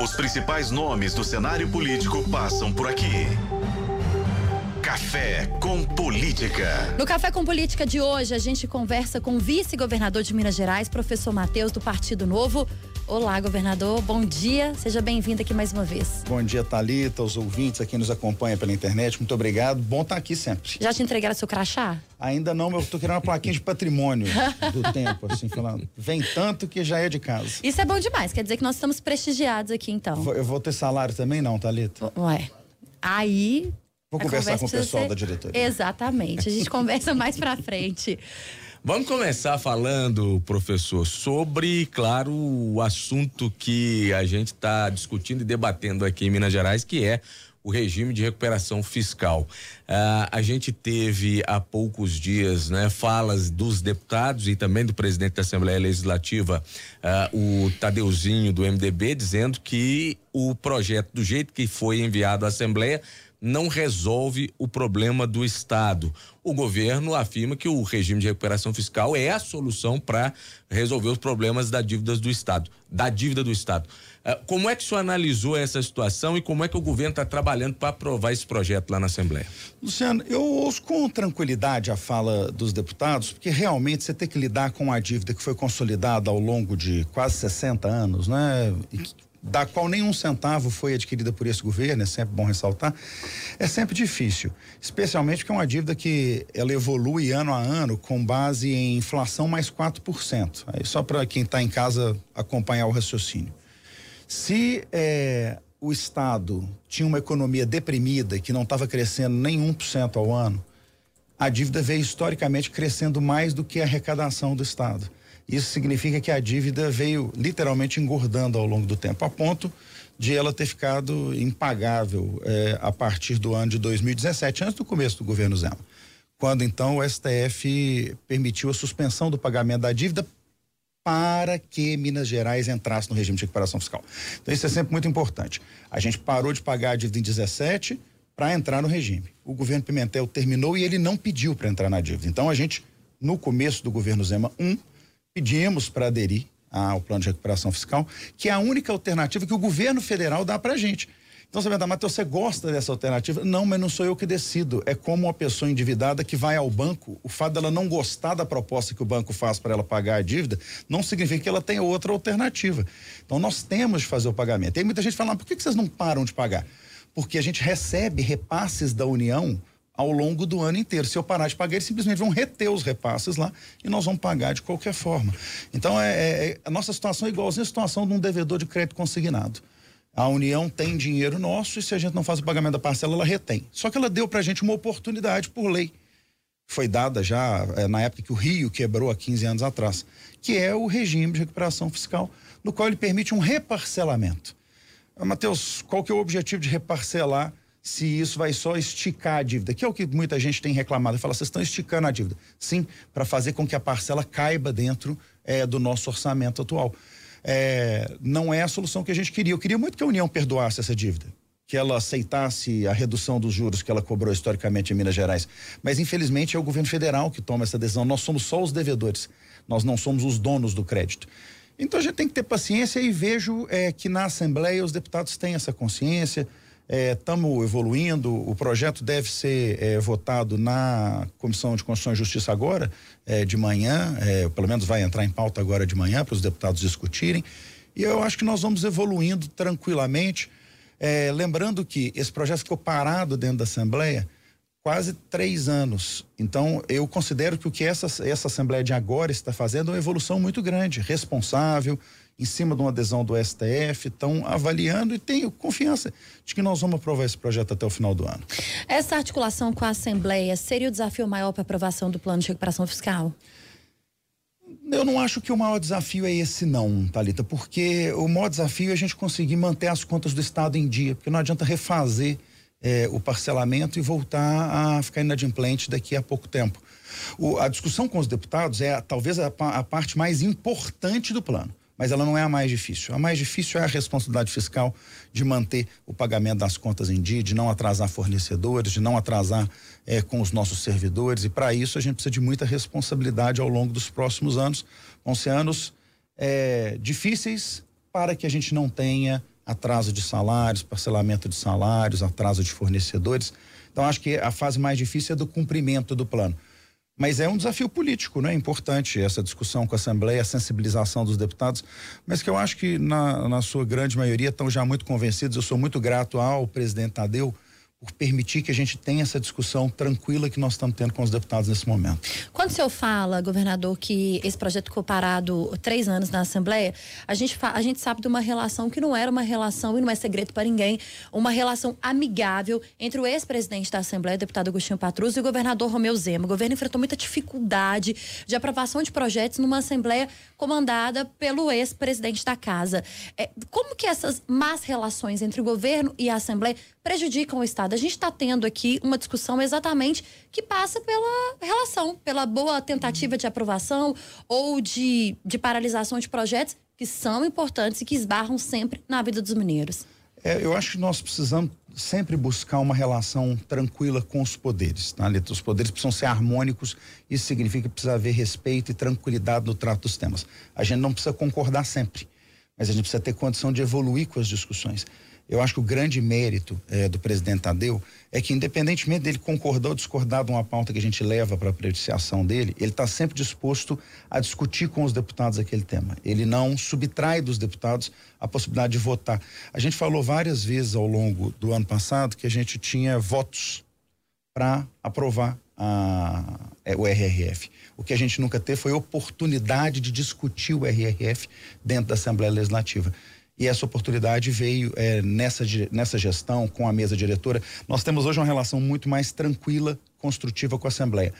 Os principais nomes do cenário político passam por aqui. Café com Política. No Café com Política de hoje, a gente conversa com o vice-governador de Minas Gerais, professor Matheus, do Partido Novo. Olá, governador, bom dia, seja bem-vindo aqui mais uma vez. Bom dia, Talita, os ouvintes aqui nos acompanham pela internet, muito obrigado, bom estar aqui sempre. Já te entregaram seu crachá? Ainda não, mas eu tô querendo uma plaquinha de patrimônio do tempo, assim, falando, vem tanto que já é de casa. Isso é bom demais, quer dizer que nós estamos prestigiados aqui, então. Eu vou ter salário também não, Talita? Ué, aí Vou conversar com o pessoal ser... da diretoria. Exatamente. A gente conversa mais pra frente. Vamos começar falando, professor, sobre, claro, o assunto que a gente está discutindo e debatendo aqui em Minas Gerais, que é o regime de recuperação fiscal. Uh, a gente teve há poucos dias, né, falas dos deputados e também do presidente da Assembleia Legislativa, uh, o Tadeuzinho do MDB, dizendo que o projeto, do jeito que foi enviado à Assembleia, não resolve o problema do Estado. O governo afirma que o regime de recuperação fiscal é a solução para resolver os problemas da dívida do Estado, da dívida do Estado. Uh, como é que o senhor analisou essa situação e como é que o governo está trabalhando para aprovar esse projeto lá na Assembleia? Luciano, eu ouço com tranquilidade a fala dos deputados, porque realmente você tem que lidar com a dívida que foi consolidada ao longo de quase 60 anos, né? Da qual nenhum centavo foi adquirida por esse governo, é sempre bom ressaltar, é sempre difícil, especialmente porque é uma dívida que ela evolui ano a ano com base em inflação mais 4%. Aí só para quem está em casa acompanhar o raciocínio. Se é, o Estado tinha uma economia deprimida que não estava crescendo nem 1% ao ano, a dívida veio historicamente crescendo mais do que a arrecadação do Estado. Isso significa que a dívida veio literalmente engordando ao longo do tempo, a ponto de ela ter ficado impagável eh, a partir do ano de 2017, antes do começo do governo Zema. Quando então o STF permitiu a suspensão do pagamento da dívida para que Minas Gerais entrasse no regime de recuperação fiscal. Então isso é sempre muito importante. A gente parou de pagar a dívida em 17 para entrar no regime. O governo Pimentel terminou e ele não pediu para entrar na dívida. Então a gente no começo do governo Zema 1, pedimos para aderir ao plano de recuperação fiscal, que é a única alternativa que o governo federal dá para a gente. Então você vai dar, Matheus, você gosta dessa alternativa? Não, mas não sou eu que decido. É como uma pessoa endividada que vai ao banco. O fato dela não gostar da proposta que o banco faz para ela pagar a dívida não significa que ela tenha outra alternativa. Então nós temos de fazer o pagamento. Aí muita gente fala, por que vocês não param de pagar? Porque a gente recebe repasses da União ao longo do ano inteiro. Se eu parar de pagar, eles simplesmente vão reter os repasses lá e nós vamos pagar de qualquer forma. Então, é, é, é a nossa situação é igualzinha à situação de um devedor de crédito consignado. A União tem dinheiro nosso e se a gente não faz o pagamento da parcela, ela retém. Só que ela deu pra gente uma oportunidade por lei. Foi dada já é, na época que o Rio quebrou há 15 anos atrás, que é o regime de recuperação fiscal, no qual ele permite um reparcelamento. Matheus, qual que é o objetivo de reparcelar se isso vai só esticar a dívida, que é o que muita gente tem reclamado. Fala, vocês estão esticando a dívida. Sim, para fazer com que a parcela caiba dentro é, do nosso orçamento atual. É, não é a solução que a gente queria. Eu queria muito que a União perdoasse essa dívida, que ela aceitasse a redução dos juros que ela cobrou historicamente em Minas Gerais. Mas, infelizmente, é o governo federal que toma essa decisão. Nós somos só os devedores, nós não somos os donos do crédito. Então a gente tem que ter paciência e vejo é, que na Assembleia os deputados têm essa consciência estamos é, evoluindo. O projeto deve ser é, votado na Comissão de Constituição e Justiça agora, é, de manhã, é, pelo menos vai entrar em pauta agora de manhã para os deputados discutirem. E eu acho que nós vamos evoluindo tranquilamente. É, lembrando que esse projeto ficou parado dentro da Assembleia quase três anos. Então, eu considero que o que essa, essa Assembleia de agora está fazendo é uma evolução muito grande, responsável, em cima de uma adesão do STF, estão avaliando e tenho confiança de que nós vamos aprovar esse projeto até o final do ano. Essa articulação com a Assembleia seria o desafio maior para aprovação do plano de recuperação fiscal? Eu não acho que o maior desafio é esse, não, Talita, porque o maior desafio é a gente conseguir manter as contas do Estado em dia, porque não adianta refazer eh, o parcelamento e voltar a ficar inadimplente daqui a pouco tempo. O, a discussão com os deputados é talvez a, a parte mais importante do plano mas ela não é a mais difícil. A mais difícil é a responsabilidade fiscal de manter o pagamento das contas em dia, de não atrasar fornecedores, de não atrasar eh, com os nossos servidores. E para isso a gente precisa de muita responsabilidade ao longo dos próximos anos. Vão ser anos eh, difíceis para que a gente não tenha atraso de salários, parcelamento de salários, atraso de fornecedores. Então, acho que a fase mais difícil é do cumprimento do plano. Mas é um desafio político, né? É importante essa discussão com a Assembleia, a sensibilização dos deputados, mas que eu acho que na, na sua grande maioria estão já muito convencidos. Eu sou muito grato ao presidente Tadeu por permitir que a gente tenha essa discussão tranquila que nós estamos tendo com os deputados nesse momento. Quando o senhor fala, governador, que esse projeto ficou parado três anos na Assembleia, a gente, a gente sabe de uma relação que não era uma relação, e não é segredo para ninguém, uma relação amigável entre o ex-presidente da Assembleia, deputado Agostinho Patrus, e o governador Romeu Zema. O governo enfrentou muita dificuldade de aprovação de projetos numa Assembleia comandada pelo ex-presidente da Casa. É, como que essas más relações entre o governo e a Assembleia prejudicam o Estado? A gente está tendo aqui uma discussão exatamente que passa pela relação, pela boa tentativa de aprovação ou de, de paralisação de projetos que são importantes e que esbarram sempre na vida dos mineiros. É, eu acho que nós precisamos sempre buscar uma relação tranquila com os poderes. Tá? Os poderes precisam ser harmônicos, isso significa que precisa haver respeito e tranquilidade no trato dos temas. A gente não precisa concordar sempre, mas a gente precisa ter condição de evoluir com as discussões. Eu acho que o grande mérito é, do presidente Tadeu é que, independentemente dele concordar ou discordar de uma pauta que a gente leva para a apreciação dele, ele está sempre disposto a discutir com os deputados aquele tema. Ele não subtrai dos deputados a possibilidade de votar. A gente falou várias vezes ao longo do ano passado que a gente tinha votos para aprovar a, é, o RRF. O que a gente nunca teve foi oportunidade de discutir o RRF dentro da Assembleia Legislativa e essa oportunidade veio é, nessa, nessa gestão com a mesa diretora. Nós temos hoje uma relação muito mais tranquila, construtiva com a Assembleia.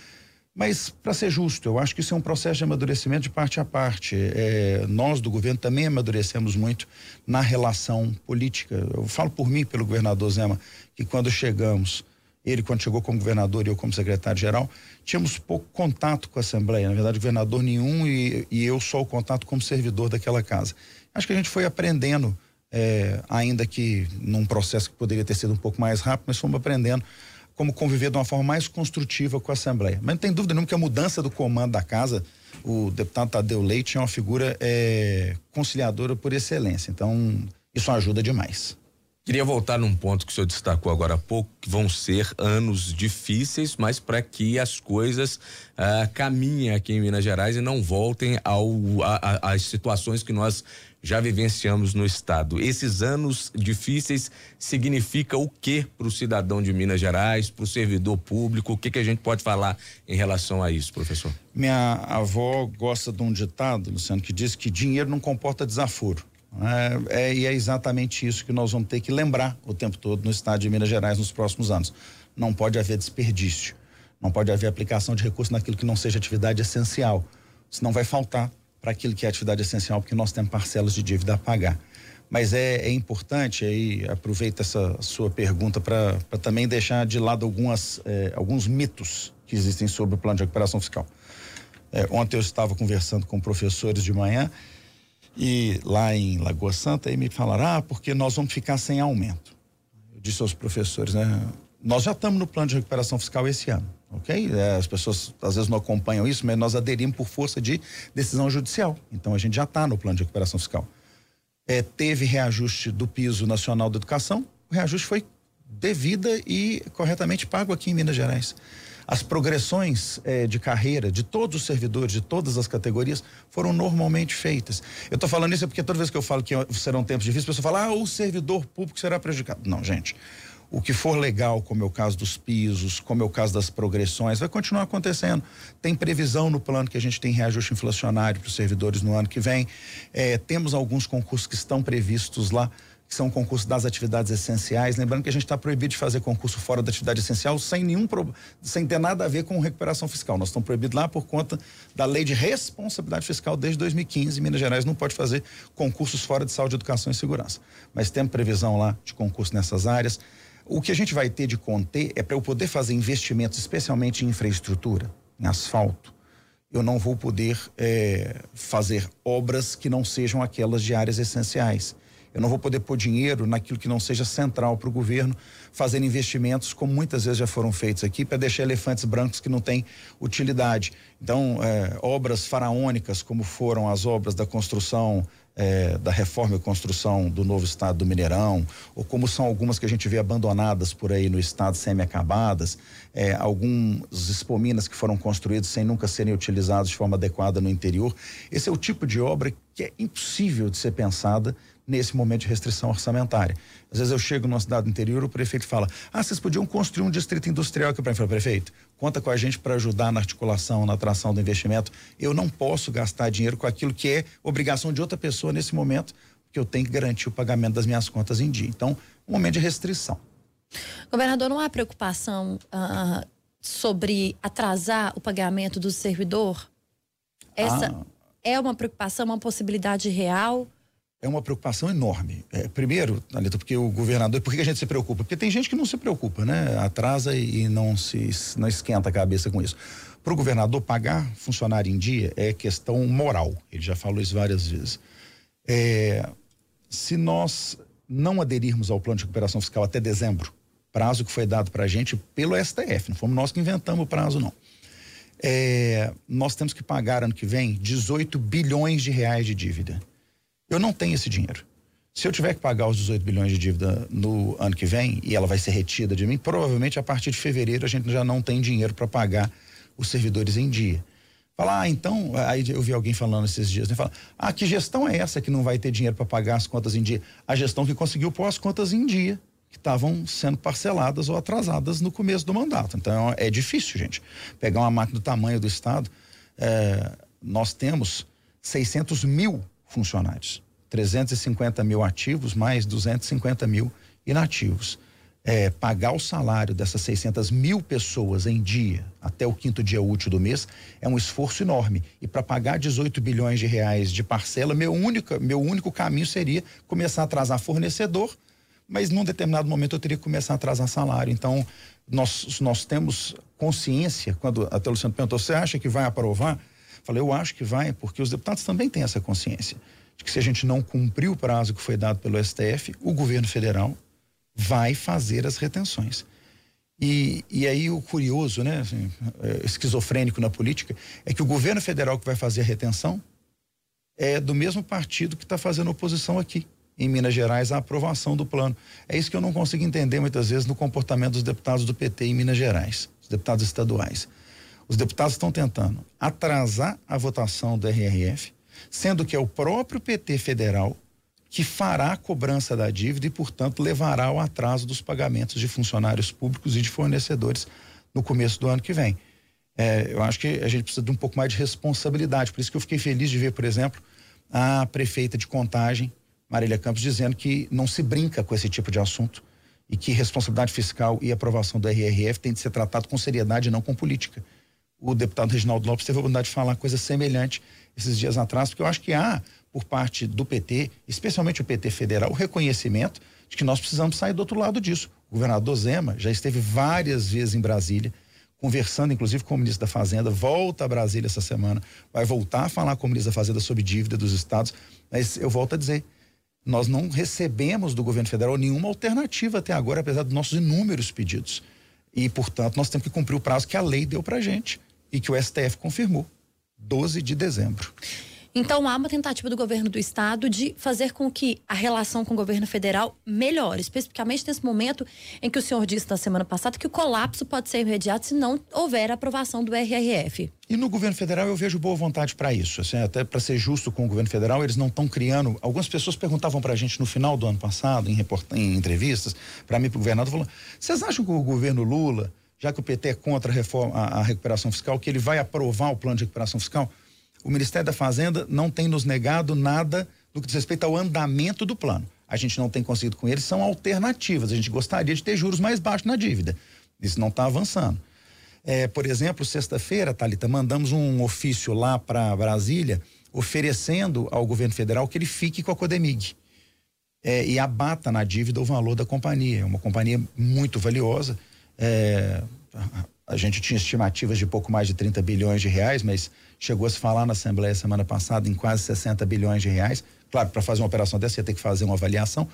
Mas, para ser justo, eu acho que isso é um processo de amadurecimento de parte a parte. É, nós do governo também amadurecemos muito na relação política. Eu falo por mim, pelo governador Zema, que quando chegamos, ele quando chegou como governador e eu como secretário-geral, tínhamos pouco contato com a Assembleia. Na verdade, governador nenhum e, e eu só o contato como servidor daquela casa. Acho que a gente foi aprendendo, é, ainda que num processo que poderia ter sido um pouco mais rápido, mas fomos aprendendo como conviver de uma forma mais construtiva com a Assembleia. Mas não tem dúvida nenhuma que a mudança do comando da casa, o deputado Tadeu Leite é uma figura é, conciliadora por excelência. Então, isso ajuda demais. Queria voltar num ponto que o senhor destacou agora há pouco, que vão ser anos difíceis, mas para que as coisas ah, caminhem aqui em Minas Gerais e não voltem ao, às situações que nós já vivenciamos no estado. Esses anos difíceis significa o que para o cidadão de Minas Gerais, para o servidor público? O que, que a gente pode falar em relação a isso, professor? Minha avó gosta de um ditado, Luciano, que diz que dinheiro não comporta desaforo. É, é, e é exatamente isso que nós vamos ter que lembrar o tempo todo no estado de Minas Gerais nos próximos anos. Não pode haver desperdício, não pode haver aplicação de recursos naquilo que não seja atividade essencial, senão vai faltar para aquilo que é atividade essencial, porque nós temos parcelas de dívida a pagar. Mas é, é importante, aí aproveita essa sua pergunta para também deixar de lado algumas, é, alguns mitos que existem sobre o plano de recuperação fiscal. É, ontem eu estava conversando com professores de manhã e lá em Lagoa Santa e me falaram, ah, porque nós vamos ficar sem aumento. Eu disse aos professores, né? Nós já estamos no plano de recuperação fiscal esse ano ok? É, as pessoas às vezes não acompanham isso, mas nós aderimos por força de decisão judicial. Então a gente já está no plano de recuperação fiscal. É, teve reajuste do piso nacional da educação, o reajuste foi devida e corretamente pago aqui em Minas Gerais. As progressões é, de carreira de todos os servidores, de todas as categorias, foram normalmente feitas. Eu estou falando isso porque toda vez que eu falo que serão tempos difíceis, a pessoa fala, ah, o servidor público será prejudicado. Não, gente o que for legal, como é o caso dos pisos, como é o caso das progressões, vai continuar acontecendo. Tem previsão no plano que a gente tem reajuste inflacionário para os servidores no ano que vem. É, temos alguns concursos que estão previstos lá, que são concursos das atividades essenciais. Lembrando que a gente está proibido de fazer concurso fora da atividade essencial sem nenhum sem ter nada a ver com recuperação fiscal. Nós estamos proibidos lá por conta da lei de responsabilidade fiscal desde 2015. Minas Gerais não pode fazer concursos fora de saúde, educação e segurança. Mas temos previsão lá de concurso nessas áreas. O que a gente vai ter de conter é para eu poder fazer investimentos, especialmente em infraestrutura, em asfalto. Eu não vou poder é, fazer obras que não sejam aquelas de áreas essenciais. Eu não vou poder pôr dinheiro naquilo que não seja central para o governo, fazendo investimentos, como muitas vezes já foram feitos aqui, para deixar elefantes brancos que não têm utilidade. Então, é, obras faraônicas, como foram as obras da construção é, da reforma e construção do novo estado do Mineirão, ou como são algumas que a gente vê abandonadas por aí no estado semi-acabadas, é, alguns espominas que foram construídos sem nunca serem utilizados de forma adequada no interior. Esse é o tipo de obra que é impossível de ser pensada nesse momento de restrição orçamentária. Às vezes eu chego numa cidade do interior, o prefeito fala: Ah, vocês podiam construir um distrito industrial aqui para mim. Prefeito, conta com a gente para ajudar na articulação, na atração do investimento. Eu não posso gastar dinheiro com aquilo que é obrigação de outra pessoa nesse momento, porque eu tenho que garantir o pagamento das minhas contas em dia. Então, um momento de restrição. Governador, não há preocupação uh, sobre atrasar o pagamento do servidor? Essa ah. é uma preocupação, uma possibilidade real? É uma preocupação enorme. É, primeiro, Alito, porque o governador, por que a gente se preocupa? Porque tem gente que não se preocupa, né? Atrasa e não se não esquenta a cabeça com isso. Para o governador pagar funcionário em dia é questão moral. Ele já falou isso várias vezes. É, se nós não aderirmos ao plano de recuperação fiscal até dezembro, prazo que foi dado para a gente pelo STF, não fomos nós que inventamos o prazo, não. É, nós temos que pagar ano que vem 18 bilhões de reais de dívida. Eu não tenho esse dinheiro. Se eu tiver que pagar os 18 bilhões de dívida no ano que vem e ela vai ser retida de mim, provavelmente a partir de fevereiro a gente já não tem dinheiro para pagar os servidores em dia. Falar, ah, então, aí eu vi alguém falando esses dias, né? Fala, ah, que gestão é essa que não vai ter dinheiro para pagar as contas em dia? A gestão que conseguiu pôr as contas em dia, que estavam sendo parceladas ou atrasadas no começo do mandato. Então é difícil, gente. Pegar uma máquina do tamanho do Estado, é, nós temos 600 mil funcionários. 350 mil ativos, mais 250 mil inativos. É, pagar o salário dessas 600 mil pessoas em dia, até o quinto dia útil do mês, é um esforço enorme. E para pagar 18 bilhões de reais de parcela, meu único, meu único caminho seria começar a atrasar fornecedor, mas num determinado momento eu teria que começar a atrasar salário. Então, nós, nós temos consciência, quando até o Luciano perguntou, você acha que vai aprovar? Falei, eu acho que vai, porque os deputados também têm essa consciência de que se a gente não cumprir o prazo que foi dado pelo STF, o governo federal vai fazer as retenções. E, e aí o curioso, né, assim, é, esquizofrênico na política, é que o governo federal que vai fazer a retenção é do mesmo partido que está fazendo oposição aqui, em Minas Gerais, à aprovação do plano. É isso que eu não consigo entender muitas vezes no comportamento dos deputados do PT em Minas Gerais, os deputados estaduais. Os deputados estão tentando atrasar a votação do RRF, sendo que é o próprio PT federal que fará a cobrança da dívida e, portanto, levará ao atraso dos pagamentos de funcionários públicos e de fornecedores no começo do ano que vem. É, eu acho que a gente precisa de um pouco mais de responsabilidade. Por isso que eu fiquei feliz de ver, por exemplo, a prefeita de Contagem, Marília Campos, dizendo que não se brinca com esse tipo de assunto e que responsabilidade fiscal e aprovação do RRF tem de ser tratado com seriedade e não com política o deputado Reginaldo Lopes teve a oportunidade de falar coisa semelhante esses dias atrás, porque eu acho que há, por parte do PT, especialmente o PT federal, o reconhecimento de que nós precisamos sair do outro lado disso. O governador Zema já esteve várias vezes em Brasília, conversando inclusive com o ministro da Fazenda, volta a Brasília essa semana, vai voltar a falar com o ministro da Fazenda sobre dívida dos estados, mas eu volto a dizer, nós não recebemos do governo federal nenhuma alternativa até agora, apesar dos nossos inúmeros pedidos. E, portanto, nós temos que cumprir o prazo que a lei deu para gente e que o STF confirmou, 12 de dezembro. Então há uma tentativa do governo do estado de fazer com que a relação com o governo federal melhore, especificamente nesse momento em que o senhor disse na semana passada que o colapso pode ser imediato se não houver aprovação do RRF. E no governo federal eu vejo boa vontade para isso, assim, até para ser justo com o governo federal, eles não estão criando. Algumas pessoas perguntavam para a gente no final do ano passado, em, report... em entrevistas, para mim, para o governador, falou: vocês acham que o governo Lula já que o PT é contra a, reforma, a, a recuperação fiscal, que ele vai aprovar o plano de recuperação fiscal, o Ministério da Fazenda não tem nos negado nada no que diz respeito ao andamento do plano. A gente não tem conseguido com eles, são alternativas. A gente gostaria de ter juros mais baixos na dívida. Isso não está avançando. É, por exemplo, sexta-feira, Thalita, mandamos um ofício lá para Brasília oferecendo ao governo federal que ele fique com a Codemig. É, e abata na dívida o valor da companhia. É uma companhia muito valiosa é, a gente tinha estimativas de pouco mais de 30 bilhões de reais, mas chegou a se falar na Assembleia semana passada em quase 60 bilhões de reais. Claro, para fazer uma operação dessa, ia ter que fazer uma avaliação.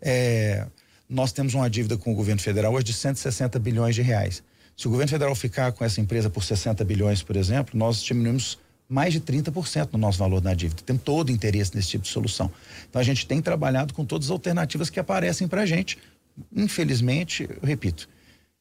É, nós temos uma dívida com o governo federal hoje de 160 bilhões de reais. Se o governo federal ficar com essa empresa por 60 bilhões, por exemplo, nós diminuímos mais de 30% no nosso valor da dívida. Tem todo interesse nesse tipo de solução. Então a gente tem trabalhado com todas as alternativas que aparecem para a gente. Infelizmente, eu repito,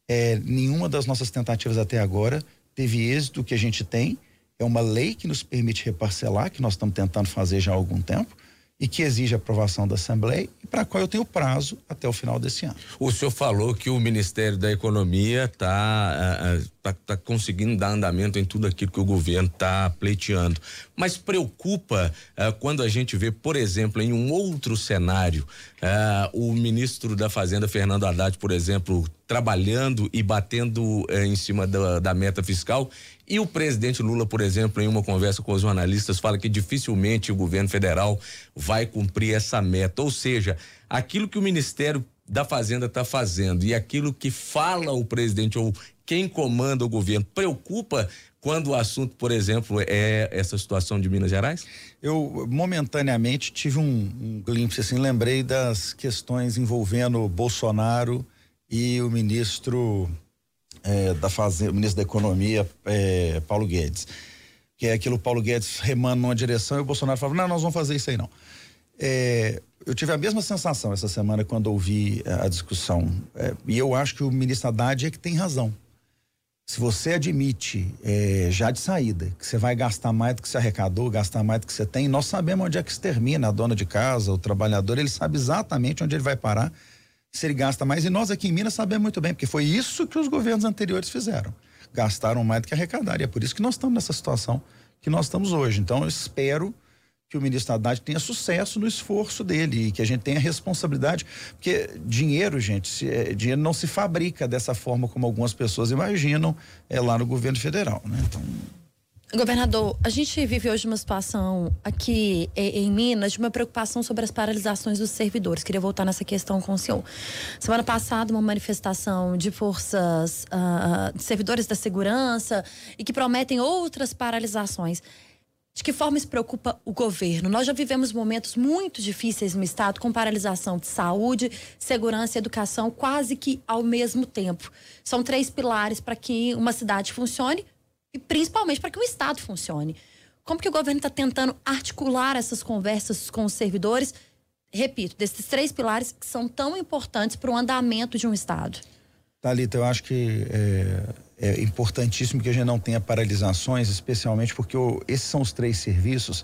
é, nenhuma das nossas tentativas até agora teve êxito. O que a gente tem é uma lei que nos permite reparcelar, que nós estamos tentando fazer já há algum tempo e que exige aprovação da Assembleia e para a qual eu tenho prazo até o final desse ano. O senhor falou que o Ministério da Economia está tá, tá conseguindo dar andamento em tudo aquilo que o governo está pleiteando, mas preocupa uh, quando a gente vê, por exemplo, em um outro cenário, uh, o ministro da Fazenda, Fernando Haddad, por exemplo, trabalhando e batendo uh, em cima da, da meta fiscal e o presidente Lula, por exemplo, em uma conversa com os jornalistas, fala que dificilmente o governo federal vai cumprir essa meta. Ou seja, aquilo que o Ministério da Fazenda está fazendo e aquilo que fala o presidente ou quem comanda o governo preocupa quando o assunto, por exemplo, é essa situação de Minas Gerais? Eu momentaneamente tive um, um glimpse, assim, lembrei das questões envolvendo Bolsonaro e o ministro é, da Fazenda, ministro da Economia, é, Paulo Guedes. Que é aquilo Paulo Guedes remando numa direção e o Bolsonaro falava, não, nós vamos fazer isso aí não. É, eu tive a mesma sensação essa semana quando ouvi a, a discussão. É, e eu acho que o ministro Haddad é que tem razão. Se você admite é, já de saída que você vai gastar mais do que você arrecadou, gastar mais do que você tem, nós sabemos onde é que se termina a dona de casa, o trabalhador, ele sabe exatamente onde ele vai parar se ele gasta mais. E nós aqui em Minas sabemos muito bem, porque foi isso que os governos anteriores fizeram. Gastaram mais do que arrecadaram. E é por isso que nós estamos nessa situação que nós estamos hoje. Então, eu espero que o ministro Haddad tenha sucesso no esforço dele e que a gente tenha responsabilidade, porque dinheiro, gente, se, é, dinheiro não se fabrica dessa forma como algumas pessoas imaginam é lá no governo federal, né? Então, Governador, a gente vive hoje uma situação aqui em Minas de uma preocupação sobre as paralisações dos servidores. Queria voltar nessa questão com o senhor. Semana passada, uma manifestação de forças, uh, de servidores da segurança e que prometem outras paralisações. De que forma isso preocupa o governo? Nós já vivemos momentos muito difíceis no Estado, com paralisação de saúde, segurança e educação quase que ao mesmo tempo. São três pilares para que uma cidade funcione e principalmente para que o Estado funcione. Como que o governo está tentando articular essas conversas com os servidores? Repito, desses três pilares que são tão importantes para o andamento de um Estado. Thalita, eu acho que é, é, importantíssimo que a gente não tenha paralisações, especialmente porque o, esses são os três serviços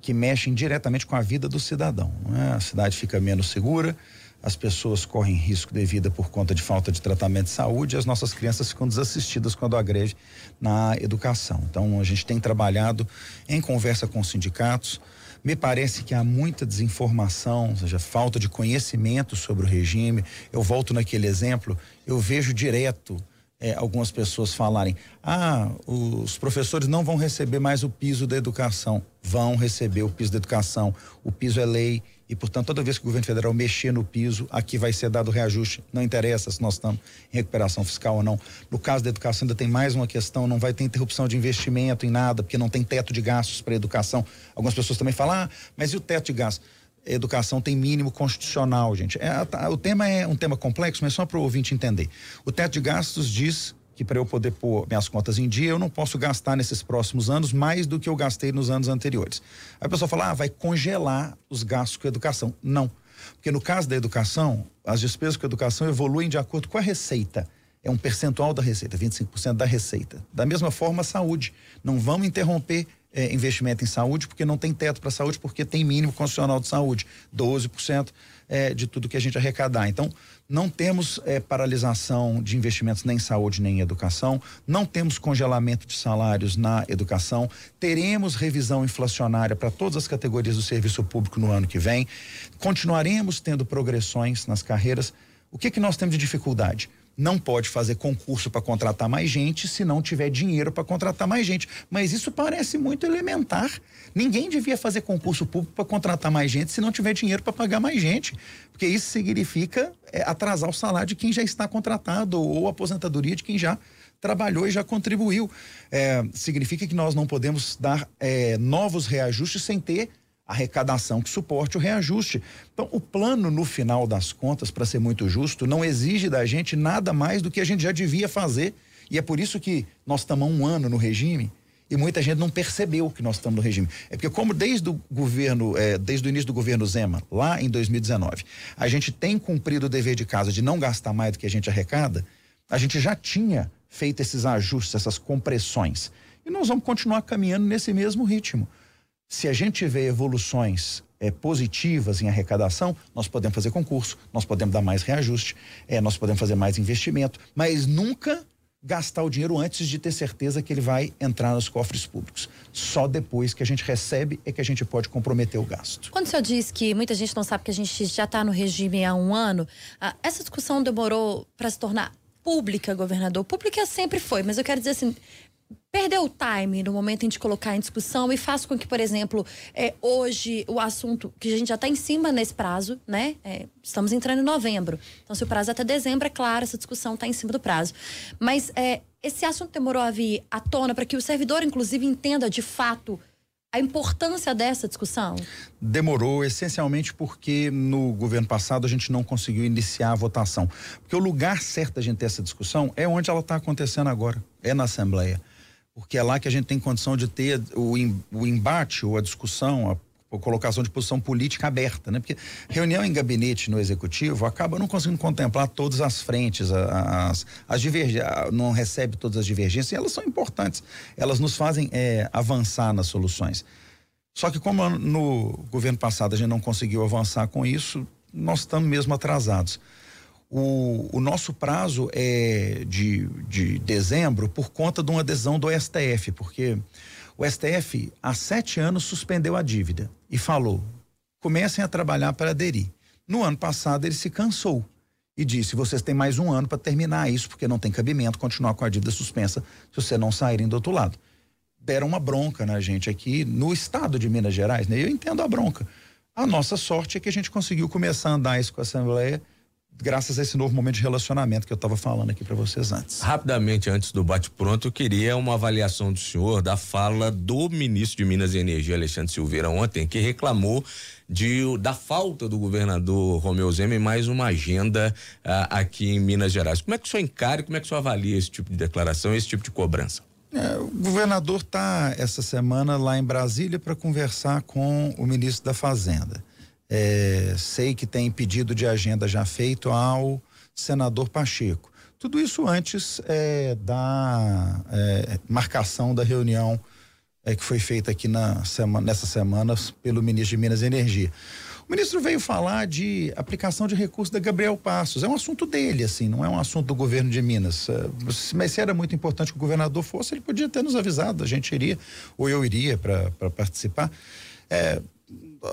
que mexem diretamente com a vida do cidadão. É? A cidade fica menos segura, as pessoas correm risco de vida por conta de falta de tratamento de saúde e as nossas crianças ficam desassistidas quando agrede na educação. Então, a gente tem trabalhado em conversa com os sindicatos. Me parece que há muita desinformação, ou seja, falta de conhecimento sobre o regime. Eu volto naquele exemplo, eu vejo direto é, algumas pessoas falarem: ah, os professores não vão receber mais o piso da educação. Vão receber o piso da educação. O piso é lei e, portanto, toda vez que o governo federal mexer no piso, aqui vai ser dado reajuste. Não interessa se nós estamos em recuperação fiscal ou não. No caso da educação, ainda tem mais uma questão: não vai ter interrupção de investimento em nada, porque não tem teto de gastos para educação. Algumas pessoas também falam: ah, mas e o teto de gastos? educação tem mínimo constitucional, gente. É, tá, o tema é um tema complexo, mas só para o ouvinte entender. O teto de gastos diz que para eu poder pôr minhas contas em dia, eu não posso gastar nesses próximos anos mais do que eu gastei nos anos anteriores. Aí a pessoa fala, ah, vai congelar os gastos com a educação. Não. Porque no caso da educação, as despesas com a educação evoluem de acordo com a receita. É um percentual da receita, 25% da receita. Da mesma forma, a saúde. Não vamos interromper é, investimento em saúde porque não tem teto para saúde, porque tem mínimo constitucional de saúde, 12% é, de tudo que a gente arrecadar. Então, não temos é, paralisação de investimentos nem em saúde nem em educação, não temos congelamento de salários na educação, teremos revisão inflacionária para todas as categorias do serviço público no ano que vem, continuaremos tendo progressões nas carreiras. O que que nós temos de dificuldade? Não pode fazer concurso para contratar mais gente se não tiver dinheiro para contratar mais gente. Mas isso parece muito elementar. Ninguém devia fazer concurso público para contratar mais gente se não tiver dinheiro para pagar mais gente. Porque isso significa é, atrasar o salário de quem já está contratado ou a aposentadoria de quem já trabalhou e já contribuiu. É, significa que nós não podemos dar é, novos reajustes sem ter arrecadação que suporte o reajuste. Então, o plano, no final das contas, para ser muito justo, não exige da gente nada mais do que a gente já devia fazer. E é por isso que nós estamos um ano no regime e muita gente não percebeu que nós estamos no regime. É porque como desde o governo, é, desde o início do governo Zema, lá em 2019, a gente tem cumprido o dever de casa de não gastar mais do que a gente arrecada, a gente já tinha feito esses ajustes, essas compressões. E nós vamos continuar caminhando nesse mesmo ritmo. Se a gente tiver evoluções é, positivas em arrecadação, nós podemos fazer concurso, nós podemos dar mais reajuste, é, nós podemos fazer mais investimento, mas nunca gastar o dinheiro antes de ter certeza que ele vai entrar nos cofres públicos. Só depois que a gente recebe é que a gente pode comprometer o gasto. Quando o senhor diz que muita gente não sabe que a gente já está no regime há um ano, ah, essa discussão demorou para se tornar pública, governador? Pública sempre foi, mas eu quero dizer assim, perdeu o time no momento em de colocar em discussão e faz com que, por exemplo, é, hoje o assunto que a gente já está em cima nesse prazo, né? É, estamos entrando em novembro. Então, se o prazo é até dezembro, é claro, essa discussão está em cima do prazo. Mas é, esse assunto demorou a vir à tona para que o servidor, inclusive, entenda de fato a importância dessa discussão? Demorou, essencialmente porque no governo passado a gente não conseguiu iniciar a votação. Porque o lugar certo da gente ter essa discussão é onde ela está acontecendo agora, é na Assembleia. Porque é lá que a gente tem condição de ter o, o embate ou a discussão, a colocação de posição política aberta, né? Porque reunião em gabinete no executivo acaba não conseguindo contemplar todas as frentes, as, as divergências, não recebe todas as divergências, e elas são importantes, elas nos fazem é, avançar nas soluções. Só que como no governo passado a gente não conseguiu avançar com isso, nós estamos mesmo atrasados. O, o, nosso prazo é de, de dezembro por conta de uma adesão do STF, porque o STF, há sete anos, suspendeu a dívida e falou: comecem a trabalhar para aderir. No ano passado, ele se cansou e disse: vocês têm mais um ano para terminar isso, porque não tem cabimento continuar com a dívida suspensa se vocês não saírem do outro lado. Deram uma bronca na gente aqui no estado de Minas Gerais, né? Eu entendo a bronca. A nossa sorte é que a gente conseguiu começar a andar isso com a Assembleia graças a esse novo momento de relacionamento que eu estava falando aqui para vocês antes. Rapidamente, antes do bate-pronto, eu queria uma avaliação do senhor da fala do ministro de Minas e Energia, Alexandre Silveira, ontem, que reclamou de, da falta do governador Romeu Zema em mais uma agenda uh, aqui em Minas Gerais. Como é que o senhor encara e como é que o senhor avalia esse tipo de declaração, esse tipo de cobrança? É, o governador está essa semana lá em Brasília para conversar com o ministro da Fazenda. É, sei que tem pedido de agenda já feito ao senador Pacheco. Tudo isso antes é, da é, marcação da reunião é, que foi feita aqui na semana, nessa semana pelo ministro de Minas e Energia. O ministro veio falar de aplicação de recursos da Gabriel Passos. É um assunto dele, assim, não é um assunto do governo de Minas. É, mas se era muito importante que o governador fosse, ele podia ter nos avisado. A gente iria, ou eu iria para participar. É,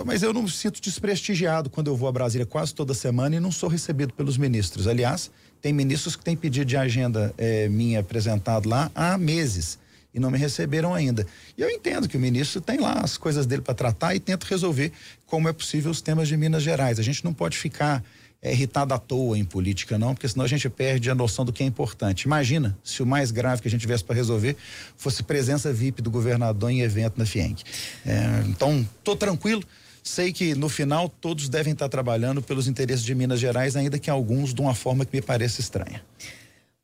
mas eu não me sinto desprestigiado quando eu vou a Brasília quase toda semana e não sou recebido pelos ministros. Aliás, tem ministros que têm pedido de agenda é, minha apresentado lá há meses e não me receberam ainda. E eu entendo que o ministro tem lá as coisas dele para tratar e tenta resolver como é possível os temas de Minas Gerais. A gente não pode ficar é, irritado à toa em política, não, porque senão a gente perde a noção do que é importante. Imagina se o mais grave que a gente tivesse para resolver fosse presença VIP do governador em evento na FIENC. É, então, tô tranquilo. Sei que no final todos devem estar trabalhando pelos interesses de Minas Gerais, ainda que alguns de uma forma que me parece estranha.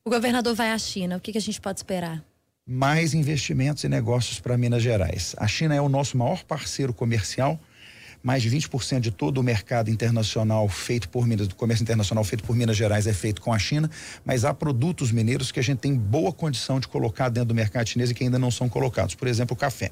O governador vai à China, o que, que a gente pode esperar? Mais investimentos e negócios para Minas Gerais. A China é o nosso maior parceiro comercial mais de 20% de todo o mercado internacional feito por Minas, do comércio internacional feito por Minas Gerais é feito com a China, mas há produtos mineiros que a gente tem boa condição de colocar dentro do mercado chinês e que ainda não são colocados. Por exemplo, o café.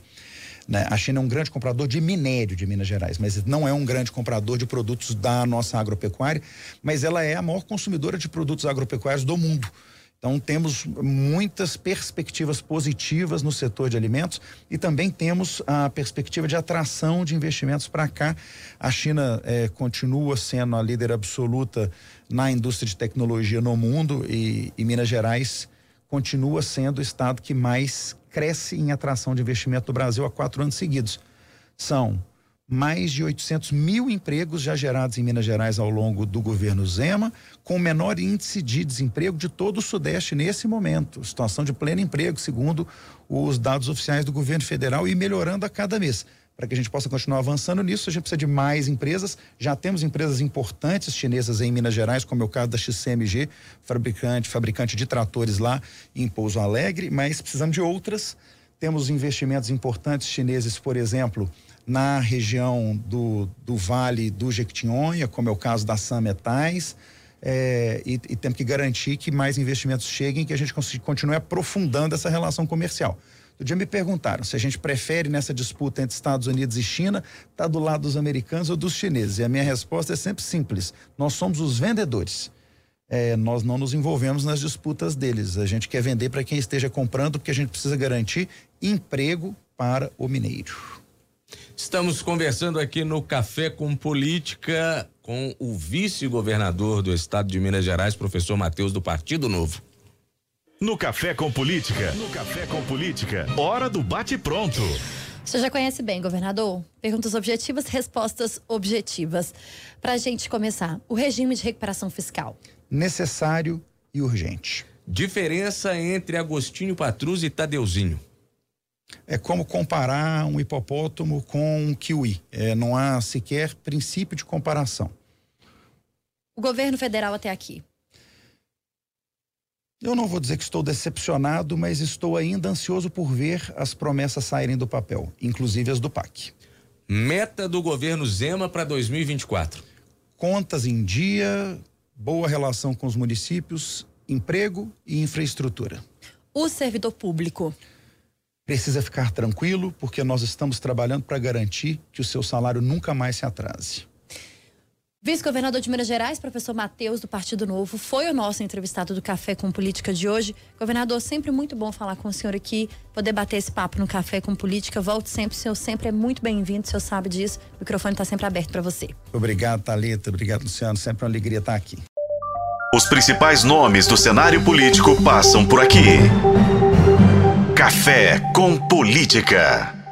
Né? A China é um grande comprador de minério de Minas Gerais, mas não é um grande comprador de produtos da nossa agropecuária, mas ela é a maior consumidora de produtos agropecuários do mundo. Então, temos muitas perspectivas positivas no setor de alimentos e também temos a perspectiva de atração de investimentos para cá. A China eh, continua sendo a líder absoluta na indústria de tecnologia no mundo e, e Minas Gerais continua sendo o estado que mais cresce em atração de investimento do Brasil há quatro anos seguidos. São mais de 800 mil empregos já gerados em Minas Gerais ao longo do governo Zema, com o menor índice de desemprego de todo o Sudeste nesse momento. Situação de pleno emprego, segundo os dados oficiais do governo federal, e melhorando a cada mês. Para que a gente possa continuar avançando nisso, a gente precisa de mais empresas. Já temos empresas importantes chinesas em Minas Gerais, como é o caso da XCMG, fabricante, fabricante de tratores lá em Pouso Alegre, mas precisamos de outras temos investimentos importantes chineses, por exemplo, na região do, do Vale do Jequitinhonha, como é o caso da Sam Metais. É, e, e temos que garantir que mais investimentos cheguem, que a gente continue aprofundando essa relação comercial. Do dia me perguntaram se a gente prefere nessa disputa entre Estados Unidos e China, estar tá do lado dos americanos ou dos chineses. E a minha resposta é sempre simples: nós somos os vendedores. É, nós não nos envolvemos nas disputas deles. A gente quer vender para quem esteja comprando, porque a gente precisa garantir emprego para o mineiro. Estamos conversando aqui no Café com Política com o vice-governador do estado de Minas Gerais, professor Matheus, do Partido Novo. No Café com Política. No Café com Política. Hora do bate-pronto. Você já conhece bem, governador? Perguntas objetivas, respostas objetivas. Para a gente começar, o regime de recuperação fiscal. Necessário e urgente. Diferença entre Agostinho Patrus e Tadeuzinho. É como comparar um hipopótamo com um kiwi. É, não há sequer princípio de comparação. O governo federal até aqui. Eu não vou dizer que estou decepcionado, mas estou ainda ansioso por ver as promessas saírem do papel, inclusive as do PAC. Meta do governo Zema para 2024. Contas em dia, boa relação com os municípios, emprego e infraestrutura. O servidor público precisa ficar tranquilo, porque nós estamos trabalhando para garantir que o seu salário nunca mais se atrase. Vice-governador de Minas Gerais, professor Matheus, do Partido Novo, foi o nosso entrevistado do Café com Política de hoje. Governador, sempre muito bom falar com o senhor aqui, poder bater esse papo no Café com Política. Volte sempre, o senhor sempre é muito bem-vindo, o senhor sabe disso. O microfone está sempre aberto para você. Obrigado, Thalita. Obrigado, Luciano. Sempre uma alegria estar aqui. Os principais nomes do cenário político passam por aqui. Café com Política.